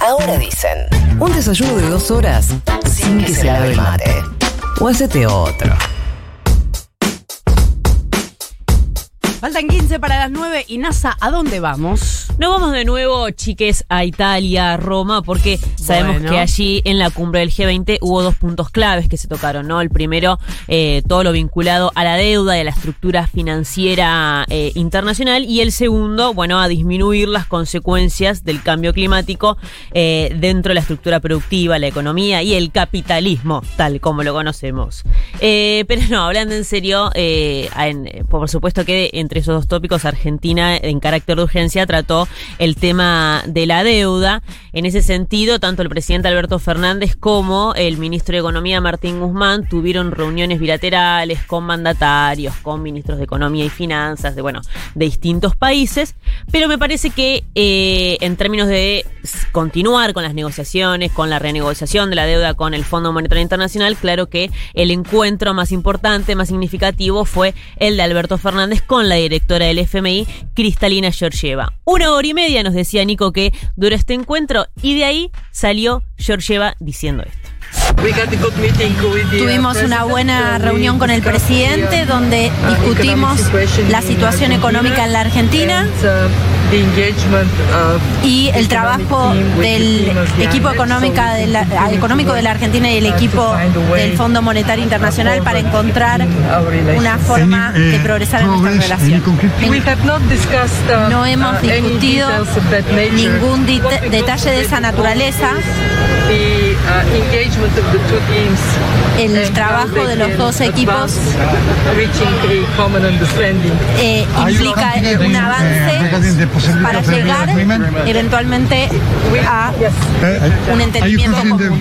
Ahora dicen. Un desayuno de dos horas sin que se lave el mate. O hacete otro. Faltan 15 para las 9 y NASA, ¿a dónde vamos? No vamos de nuevo, chiques, a Italia, a Roma, porque sabemos Bueno. que allí en la cumbre del G20 hubo dos puntos claves que se tocaron, ¿no? El primero, eh, todo lo vinculado a la deuda y a la estructura financiera eh, internacional, y el segundo, bueno, a disminuir las consecuencias del cambio climático eh, dentro de la estructura productiva, la economía y el capitalismo, tal como lo conocemos. Pero no, hablando en serio, en- por supuesto que entre esos dos tópicos, Argentina en carácter de urgencia trató el tema de la deuda. En ese sentido, tanto el presidente Alberto Fernández como el ministro de Economía Martín Guzmán tuvieron reuniones bilaterales con mandatarios, con ministros de Economía y Finanzas, de bueno, de distintos países. Pero me parece que eh, en términos de continuar con las negociaciones, con la renegociación de la deuda con el Fondo Monetario Internacional, claro que el encuentro más importante, más significativo fue el de Alberto Fernández con la directora del FMI, Cristalina Georgieva. Una hora y media nos decía Nico que duró este encuentro y de ahí salió Georgieva diciendo esto. Tuvimos una buena reunión con el presidente donde discutimos la situación económica en la Argentina y el trabajo del equipo económica de la- económico de la Argentina y el equipo del Fondo Monetario Internacional para encontrar una forma de progresar en nuestra relación. En- No hemos discutido ningún detalle de esa naturaleza. El trabajo de los dos equipos eh, implica un avance para llegar eventualmente a un entendimiento común.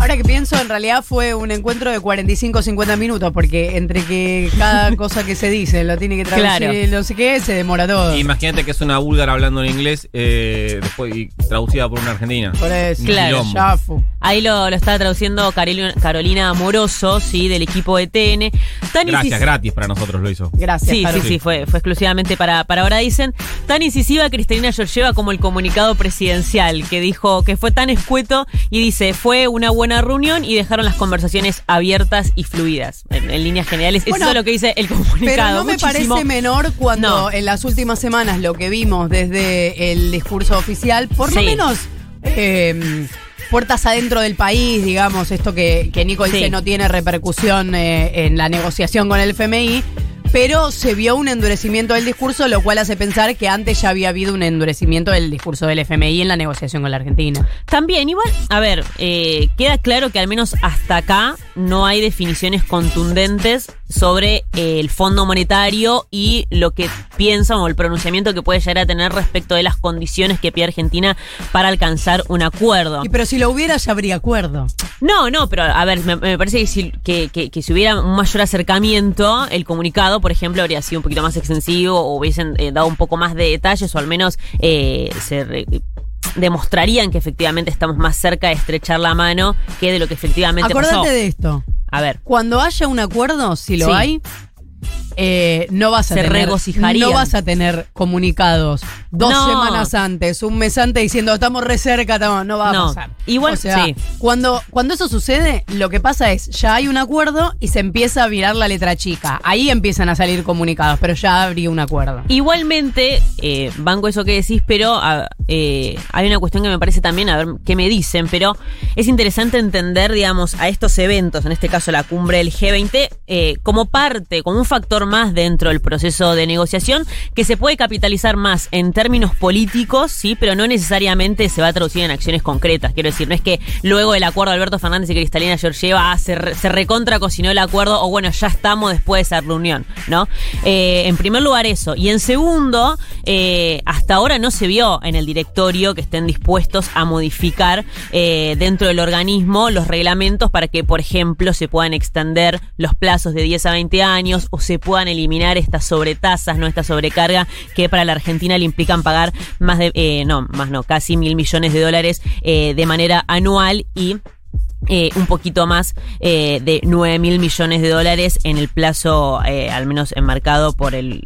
Ahora que pienso, en realidad fue un encuentro de 45-50 minutos, porque entre que cada cosa que se dice lo tiene que traducir Claro. y no sé qué, se demora todo. Imagínate que es una búlgara hablando en inglés eh, después y traducida por una argentina. Por eso, Un Claro. Ahí lo, lo estaba traduciendo Carolina, Carolina Amoroso, sí, del equipo de TN. Tan Gracias, gratis para nosotros lo hizo. Gracias, Sí, sí, sí, fue, fue exclusivamente para, para ahora dicen. Tan incisiva Cristalina Georgieva como el comunicado presidencial, que dijo que fue tan escueto y dice, fue una buena reunión y dejaron las conversaciones abiertas y fluidas. En, en líneas generales, Bueno, eso es lo que dice el comunicado. Pero no me Muchísimo- parece menor cuando No. en las últimas semanas lo que vimos desde el discurso oficial, por lo menos eh, puertas adentro del país, digamos, esto que, que Nico dice no tiene repercusión eh, en la negociación con el FMI. Pero se vio un endurecimiento del discurso, lo cual hace pensar que antes ya había habido un endurecimiento del discurso del FMI en la negociación con la Argentina. También, igual, a ver, eh, queda claro que al menos hasta acá no hay definiciones contundentes sobre el Fondo Monetario y lo que piensan o el pronunciamiento que puede llegar a tener respecto de las condiciones que pide Argentina para alcanzar un acuerdo. Y pero si lo hubiera ya habría acuerdo. No, no, pero a ver, me, me parece que si, que, que- que si hubiera un mayor acercamiento, el comunicado, por ejemplo, habría sido un poquito más extensivo o hubiesen eh, dado un poco más de detalles o al menos eh, se demostrarían que efectivamente estamos más cerca de estrechar la mano que de lo que efectivamente Acordate pasó. de esto. A ver, Cuando haya un acuerdo, si lo Sí. hay, eh, no vas a Se tener, regocijarían. no vas a tener comunicados dos No. semanas antes, un mes antes diciendo estamos re cerca, estamos", no va No. a pasar. Igual, o sea, sí. cuando, cuando eso sucede, lo que pasa es ya hay un acuerdo y se empieza a virar la letra chica. Ahí empiezan a salir comunicados, pero ya habría un acuerdo. Igualmente, eh, banco eso que decís, pero a- eh, hay una cuestión que me parece también, a ver qué me dicen, pero es interesante entender, digamos, a estos eventos, en este caso la cumbre del G20, eh, como parte, como un factor más dentro del proceso de negociación, que se puede capitalizar más en términos políticos, sí, pero no necesariamente se va a traducir en acciones concretas. Quiero decir, no es que luego del acuerdo de Alberto Fernández y Cristalina Georgieva ah, se, se recontra cocinó el acuerdo, o bueno, ya estamos después de esa reunión, ¿no? Eh, en primer lugar eso. Y en segundo, eh, hasta ahora no se vio en el directorio que estén dispuestos a modificar eh, dentro del organismo los reglamentos para que, por ejemplo, se puedan extender los plazos de 10 a 20 años o se puedan eliminar estas sobretasas, no esta sobrecarga que para la Argentina le implican pagar más de, eh, no, más no, casi mil millones de dólares eh, de manera anual y eh, un poquito más eh, de 9 mil millones de dólares en el plazo, eh, al menos enmarcado por el,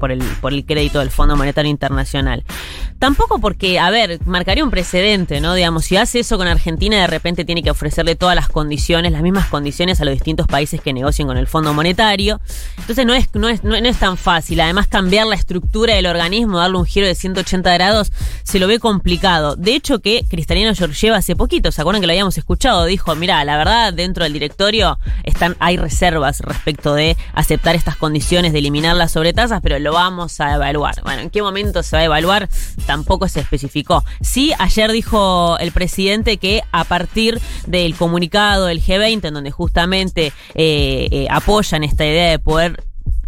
por, el, por el crédito del Fondo Monetario Internacional. Tampoco porque, a ver, marcaría un precedente, ¿no? Digamos, si hace eso con Argentina, de repente tiene que ofrecerle todas las condiciones, las mismas condiciones a los distintos países que negocien con el Fondo Monetario. Entonces no es, no es, no, no es tan fácil. Además, cambiar la estructura del organismo, darle un giro de 180 grados, se lo ve complicado. De hecho, que Cristalino Georgieva hace poquito, ¿se acuerdan que lo habíamos escuchado? Dijo, mira, la verdad, dentro del directorio están, hay reservas respecto de aceptar estas condiciones de eliminar las sobretasas, pero lo vamos a evaluar. Bueno, ¿en qué momento se va a evaluar? Tampoco se especificó. Sí, ayer dijo el presidente que a partir del comunicado del G20, en donde justamente eh, eh, apoyan esta idea de poder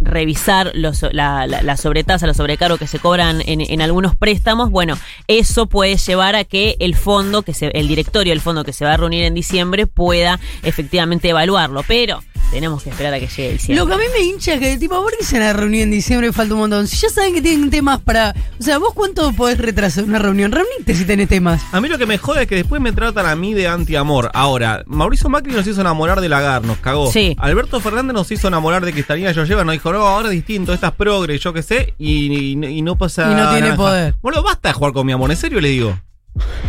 revisar los, la, la, la sobretasa, los sobrecargos que se cobran en, en, algunos préstamos, bueno, eso puede llevar a que el fondo, que se, el directorio del fondo que se va a reunir en diciembre pueda efectivamente evaluarlo, pero tenemos que esperar a que llegue diciembre. Lo que a mí me hincha es que, tipo, ¿por qué se la reunión en diciembre y falta un montón? Si ya saben que tienen temas para. O sea, ¿vos cuánto podés retrasar una reunión? Reunite si tenés temas. A mí lo que me jode es que después me tratan a mí de anti-amor. Ahora, Mauricio Macri nos hizo enamorar de Lagar, nos cagó. Sí. Alberto Fernández nos hizo enamorar de Cristalina Georgieva, nos dijo, no, ahora es distinto, esta es progre, yo qué sé, y, y- y no pasa Y no tiene nada. poder. Bueno, basta de jugar con mi amor, en serio le digo.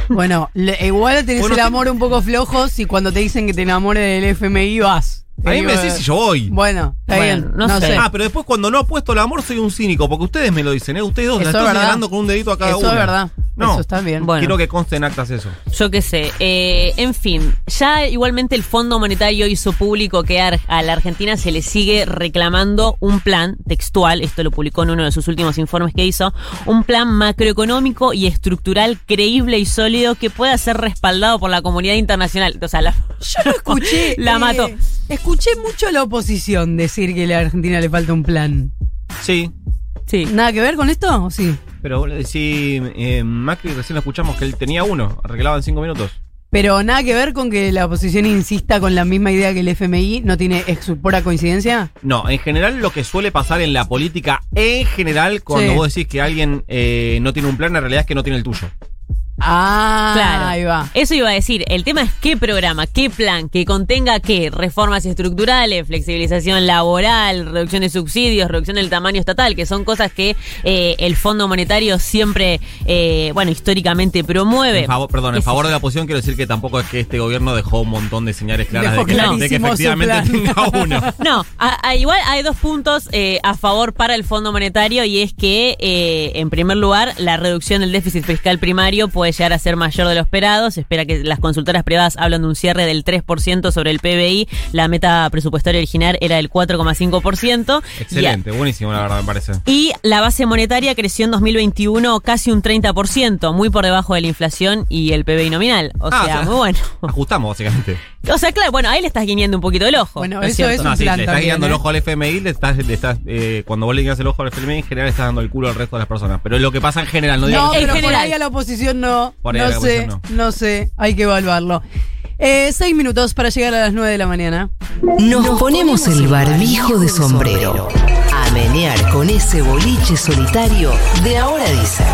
Bueno, le- igual tenés Bueno, el amor un poco flojo si cuando te dicen que te enamores del FMI vas. A mí me decís si yo voy. Bueno, está Bueno, bien. no No, sé. sé. Ah, pero después cuando no apuesto el amor soy un cínico, porque ustedes me lo dicen, ¿eh? Ustedes dos, la Eso estoy es verdad. señalando con un dedito a cada Eso uno. es verdad. No. Eso está bien. Bueno. Quiero que conste en actas eso. Yo qué sé. Eh, en fin, ya igualmente el Fondo Monetario hizo público que a la Argentina se le sigue reclamando un plan textual, esto lo publicó en uno de sus últimos informes que hizo, un plan macroeconómico y estructural creíble y sólido que pueda ser respaldado por la comunidad internacional. O sea, la, Yo no escuché. La eh, mató. Escuché mucho a la oposición decir que a la Argentina le falta un plan. Sí. Sí. ¿Nada que ver con esto sí? Pero si eh, Macri recién lo escuchamos que él tenía uno, arreglaba en cinco minutos. Pero nada que ver con que la oposición insista con la misma idea que el FMI, ¿no tiene ex pura coincidencia? No, en general lo que suele pasar en la política, en general, cuando Sí. vos decís que alguien eh, no tiene un plan, en realidad es que no tiene el tuyo. Ah, Claro. ahí va. Eso iba a decir. El tema es qué programa, qué plan, que contenga qué, reformas estructurales, flexibilización laboral, reducción de subsidios, reducción del tamaño estatal, que son cosas que eh, el Fondo Monetario siempre, eh, bueno, históricamente promueve. En favor, perdón, ¿Qué en favor de la oposición quiero decir que tampoco es que este gobierno dejó un montón de señales claras de que, de efectivamente tenga uno. No, a- a- igual hay dos puntos eh, a favor para el Fondo Monetario y es que, eh, en primer lugar, la reducción del déficit fiscal primario puede llegar a ser mayor de lo esperado. Se espera que las consultoras privadas hablan de un cierre del 3% sobre el PBI. La meta presupuestaria original era del 4,5%. Excelente, buenísimo la verdad me parece. Y la base monetaria creció en 2021 casi un 30%, muy por debajo de la inflación y el PBI nominal. O Ah, sea, o sea, muy bueno. Ajustamos básicamente. O sea, claro, bueno, ahí le estás guiñando un poquito el ojo. Bueno, ¿no eso cierto? es un No, sí, plan le estás también, guiando el ¿eh? ojo al FMI, le estás, le estás, eh, cuando vos le guías el ojo al FMI, en general le estás dando el culo al resto de las personas. Pero es lo que pasa en general, no digas No, pero por general. ahí a la oposición no. Por ahí a no sé, no. sé. Hay que evaluarlo. Eh, seis minutos para llegar a las nueve de la mañana. Nos ponemos el barbijo de sombrero. A menear con ese boliche solitario de ahora dicen.